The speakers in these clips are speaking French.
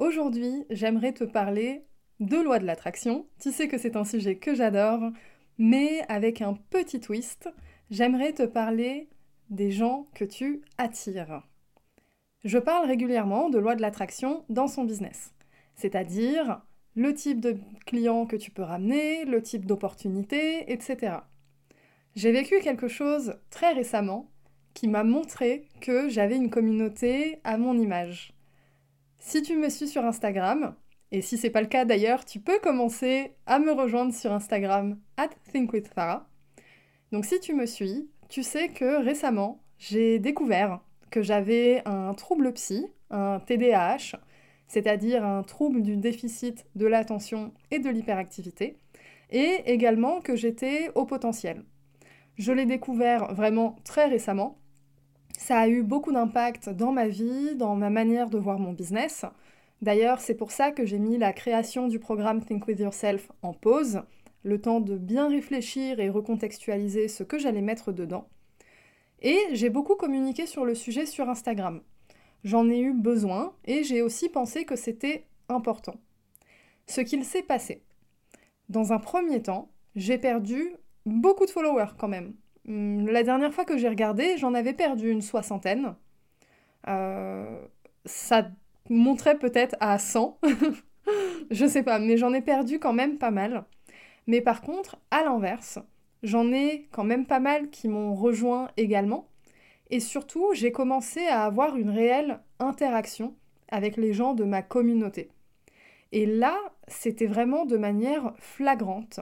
Aujourd'hui, j'aimerais te parler de loi de l'attraction. Tu sais que c'est un sujet que j'adore, mais avec un petit twist, j'aimerais te parler des gens que tu attires. Je parle régulièrement de loi de l'attraction dans son business, c'est-à-dire le type de client que tu peux ramener, le type d'opportunité, etc. J'ai vécu quelque chose très récemment qui m'a montré que j'avais une communauté à mon image. Si tu me suis sur Instagram, et si c'est pas le cas d'ailleurs, tu peux commencer à me rejoindre sur Instagram at thinkwithfarah. Donc si tu me suis, tu sais que récemment, j'ai découvert que j'avais un trouble psy, un TDAH, c'est-à-dire un trouble du déficit de l'attention et de l'hyperactivité, et également que j'étais au potentiel. Je l'ai découvert vraiment très récemment ça a eu beaucoup d'impact dans ma vie, dans ma manière de voir mon business. D'ailleurs, c'est pour ça que j'ai mis la création du programme Think With Yourself en pause, le temps de bien réfléchir et recontextualiser ce que j'allais mettre dedans. Et j'ai beaucoup communiqué sur le sujet sur Instagram. J'en ai eu besoin et j'ai aussi pensé que c'était important. Ce qu'il s'est passé. Dans un premier temps, j'ai perdu beaucoup de followers quand même. Hum, la dernière fois que j'ai regardé, j'en avais perdu une soixantaine. Euh, ça montrait peut-être à 100. je sais pas, mais j'en ai perdu quand même pas mal. Mais par contre, à l'inverse, j'en ai quand même pas mal qui m'ont rejoint également. Et surtout, j'ai commencé à avoir une réelle interaction avec les gens de ma communauté. Et là, c'était vraiment de manière flagrante.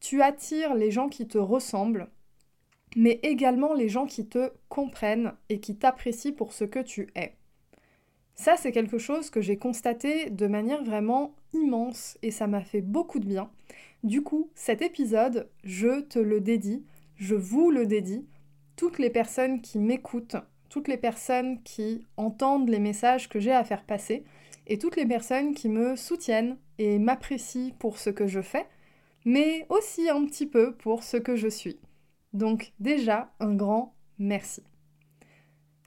Tu attires les gens qui te ressemblent, mais également les gens qui te comprennent et qui t'apprécient pour ce que tu es. Ça, c'est quelque chose que j'ai constaté de manière vraiment immense et ça m'a fait beaucoup de bien. Du coup, cet épisode, je te le dédie, je vous le dédie, toutes les personnes qui m'écoutent, toutes les personnes qui entendent les messages que j'ai à faire passer et toutes les personnes qui me soutiennent et m'apprécient pour ce que je fais, mais aussi un petit peu pour ce que je suis. Donc déjà, un grand merci.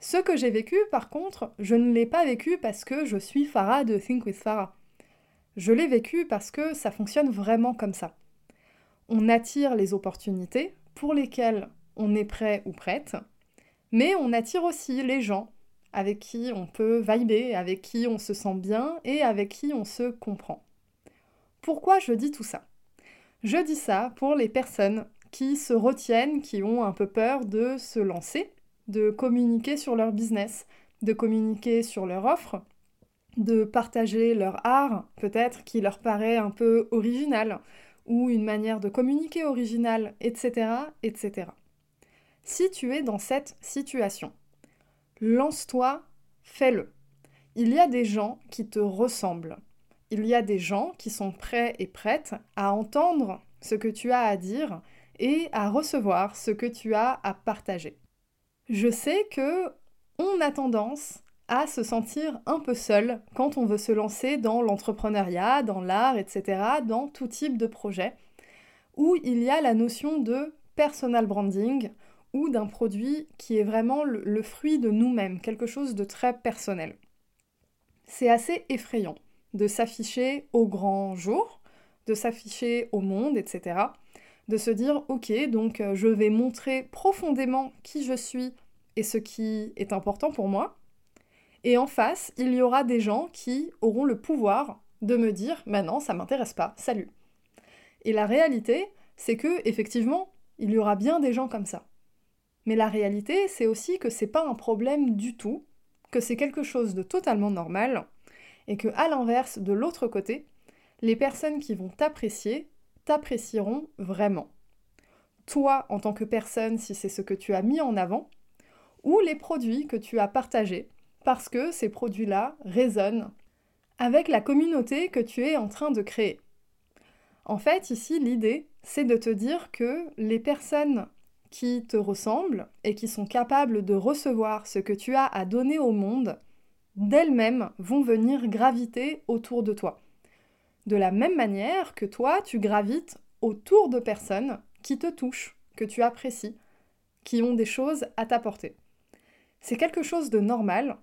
Ce que j'ai vécu, par contre, je ne l'ai pas vécu parce que je suis Farah de Think with Farah. Je l'ai vécu parce que ça fonctionne vraiment comme ça. On attire les opportunités pour lesquelles on est prêt ou prête, mais on attire aussi les gens avec qui on peut vibrer, avec qui on se sent bien et avec qui on se comprend. Pourquoi je dis tout ça? Je dis ça pour les personnes qui se retiennent, qui ont un peu peur de se lancer, de communiquer sur leur business, de communiquer sur leur offre, de partager leur art, peut-être qui leur paraît un peu original, ou une manière de communiquer originale, etc., etc. Si tu es dans cette situation, lance-toi, fais-le. Il y a des gens qui te ressemblent. Il y a des gens qui sont prêts et prêtes à entendre ce que tu as à dire et à recevoir ce que tu as à partager. Je sais que on a tendance à se sentir un peu seul quand on veut se lancer dans l'entrepreneuriat, dans l'art, etc., dans tout type de projet, où il y a la notion de personal branding ou d'un produit qui est vraiment le, le fruit de nous-mêmes, quelque chose de très personnel. C'est assez effrayant de s'afficher au grand jour, de s'afficher au monde, etc de se dire ok, donc euh, je vais montrer profondément qui je suis et ce qui est important pour moi. Et en face, il y aura des gens qui auront le pouvoir de me dire maintenant non, ça m'intéresse pas, salut. Et la réalité, c'est que effectivement, il y aura bien des gens comme ça. Mais la réalité, c'est aussi que c'est pas un problème du tout, que c'est quelque chose de totalement normal, et que à l'inverse, de l'autre côté, les personnes qui vont t'apprécier t'apprécieront vraiment. Toi, en tant que personne, si c'est ce que tu as mis en avant, ou les produits que tu as partagés, parce que ces produits-là résonnent avec la communauté que tu es en train de créer. En fait, ici, l'idée, c'est de te dire que les personnes qui te ressemblent et qui sont capables de recevoir ce que tu as à donner au monde, d'elles-mêmes vont venir graviter autour de toi. De la même manière que toi, tu gravites autour de personnes qui te touchent, que tu apprécies, qui ont des choses à t'apporter. C'est quelque chose de normal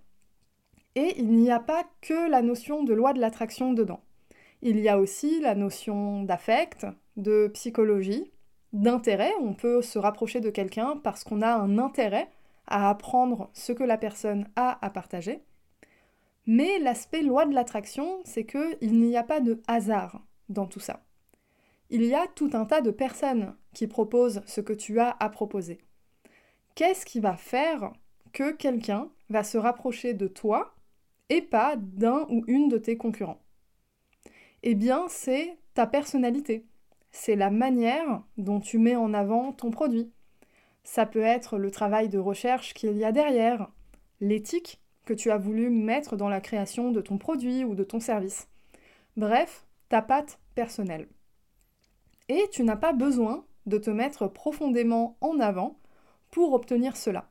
et il n'y a pas que la notion de loi de l'attraction dedans. Il y a aussi la notion d'affect, de psychologie, d'intérêt. On peut se rapprocher de quelqu'un parce qu'on a un intérêt à apprendre ce que la personne a à partager. Mais l'aspect loi de l'attraction, c'est qu'il n'y a pas de hasard dans tout ça. Il y a tout un tas de personnes qui proposent ce que tu as à proposer. Qu'est-ce qui va faire que quelqu'un va se rapprocher de toi et pas d'un ou une de tes concurrents? Eh bien, c'est ta personnalité. C'est la manière dont tu mets en avant ton produit. Ça peut être le travail de recherche qu'il y a derrière, l'éthique que tu as voulu mettre dans la création de ton produit ou de ton service. Bref, ta patte personnelle. Et tu n'as pas besoin de te mettre profondément en avant pour obtenir cela.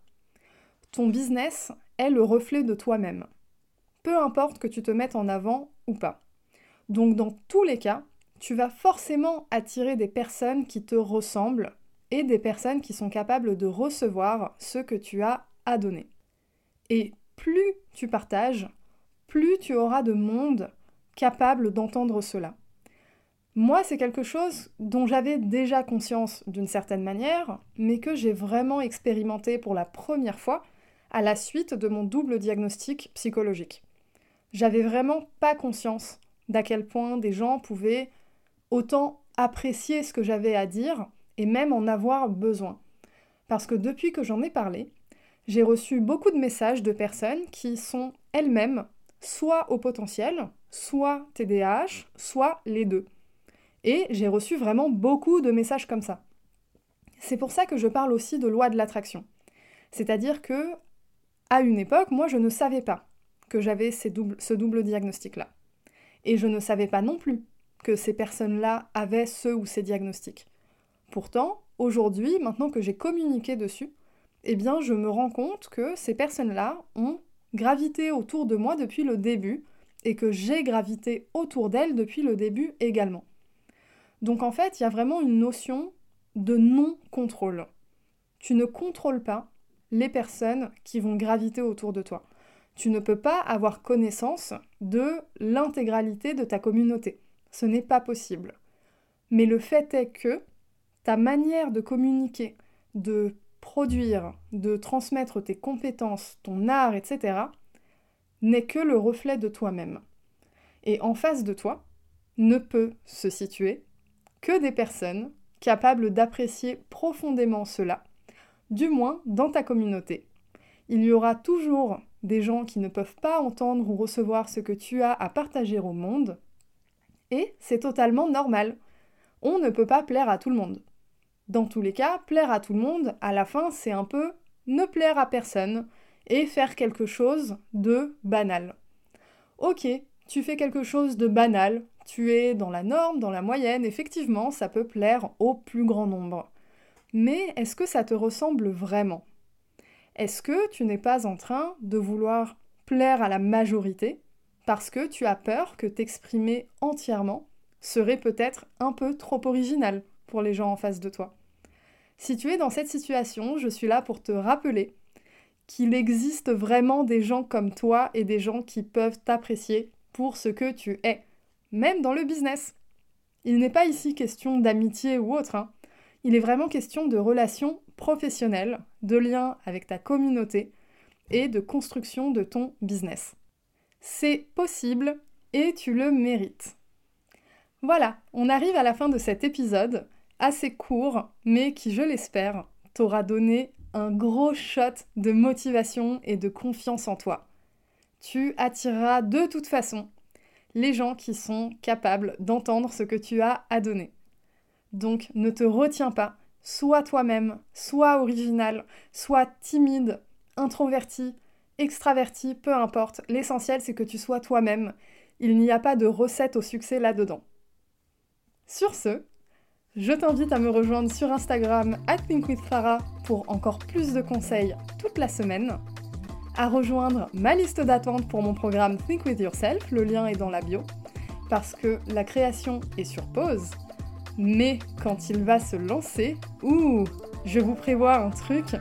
Ton business est le reflet de toi-même. Peu importe que tu te mettes en avant ou pas. Donc dans tous les cas, tu vas forcément attirer des personnes qui te ressemblent et des personnes qui sont capables de recevoir ce que tu as à donner. Et plus tu partages, plus tu auras de monde capable d'entendre cela. Moi, c'est quelque chose dont j'avais déjà conscience d'une certaine manière, mais que j'ai vraiment expérimenté pour la première fois à la suite de mon double diagnostic psychologique. J'avais vraiment pas conscience d'à quel point des gens pouvaient autant apprécier ce que j'avais à dire et même en avoir besoin. Parce que depuis que j'en ai parlé, j'ai reçu beaucoup de messages de personnes qui sont elles-mêmes soit au potentiel, soit TDAH, soit les deux. Et j'ai reçu vraiment beaucoup de messages comme ça. C'est pour ça que je parle aussi de loi de l'attraction. C'est-à-dire que, à une époque, moi, je ne savais pas que j'avais ce double diagnostic-là. Et je ne savais pas non plus que ces personnes-là avaient ce ou ces diagnostics. Pourtant, aujourd'hui, maintenant que j'ai communiqué dessus, eh bien, je me rends compte que ces personnes-là ont gravité autour de moi depuis le début et que j'ai gravité autour d'elles depuis le début également. Donc en fait, il y a vraiment une notion de non-contrôle. Tu ne contrôles pas les personnes qui vont graviter autour de toi. Tu ne peux pas avoir connaissance de l'intégralité de ta communauté. Ce n'est pas possible. Mais le fait est que ta manière de communiquer, de produire, de transmettre tes compétences, ton art, etc., n'est que le reflet de toi-même. Et en face de toi, ne peut se situer que des personnes capables d'apprécier profondément cela, du moins dans ta communauté. Il y aura toujours des gens qui ne peuvent pas entendre ou recevoir ce que tu as à partager au monde, et c'est totalement normal. On ne peut pas plaire à tout le monde. Dans tous les cas, plaire à tout le monde, à la fin, c'est un peu ne plaire à personne et faire quelque chose de banal. Ok, tu fais quelque chose de banal, tu es dans la norme, dans la moyenne, effectivement, ça peut plaire au plus grand nombre. Mais est-ce que ça te ressemble vraiment? Est-ce que tu n'es pas en train de vouloir plaire à la majorité parce que tu as peur que t'exprimer entièrement serait peut-être un peu trop original? Pour les gens en face de toi. Si tu es dans cette situation, je suis là pour te rappeler qu'il existe vraiment des gens comme toi et des gens qui peuvent t'apprécier pour ce que tu es, même dans le business. Il n'est pas ici question d'amitié ou autre, hein. il est vraiment question de relations professionnelles, de liens avec ta communauté et de construction de ton business. C'est possible et tu le mérites. Voilà, on arrive à la fin de cet épisode assez court, mais qui, je l'espère, t'aura donné un gros shot de motivation et de confiance en toi. Tu attireras de toute façon les gens qui sont capables d'entendre ce que tu as à donner. Donc ne te retiens pas, sois toi-même, sois original, sois timide, introverti, extraverti, peu importe. L'essentiel c'est que tu sois toi-même. Il n'y a pas de recette au succès là-dedans. Sur ce, je t'invite à me rejoindre sur Instagram at ThinkWithFarah pour encore plus de conseils toute la semaine, à rejoindre ma liste d'attente pour mon programme Think With Yourself, le lien est dans la bio, parce que la création est sur pause, mais quand il va se lancer, ouh, je vous prévois un truc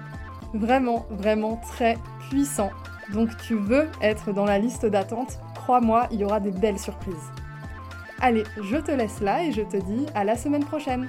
vraiment, vraiment très puissant. Donc tu veux être dans la liste d'attente, crois-moi, il y aura des belles surprises. Allez, je te laisse là et je te dis à la semaine prochaine.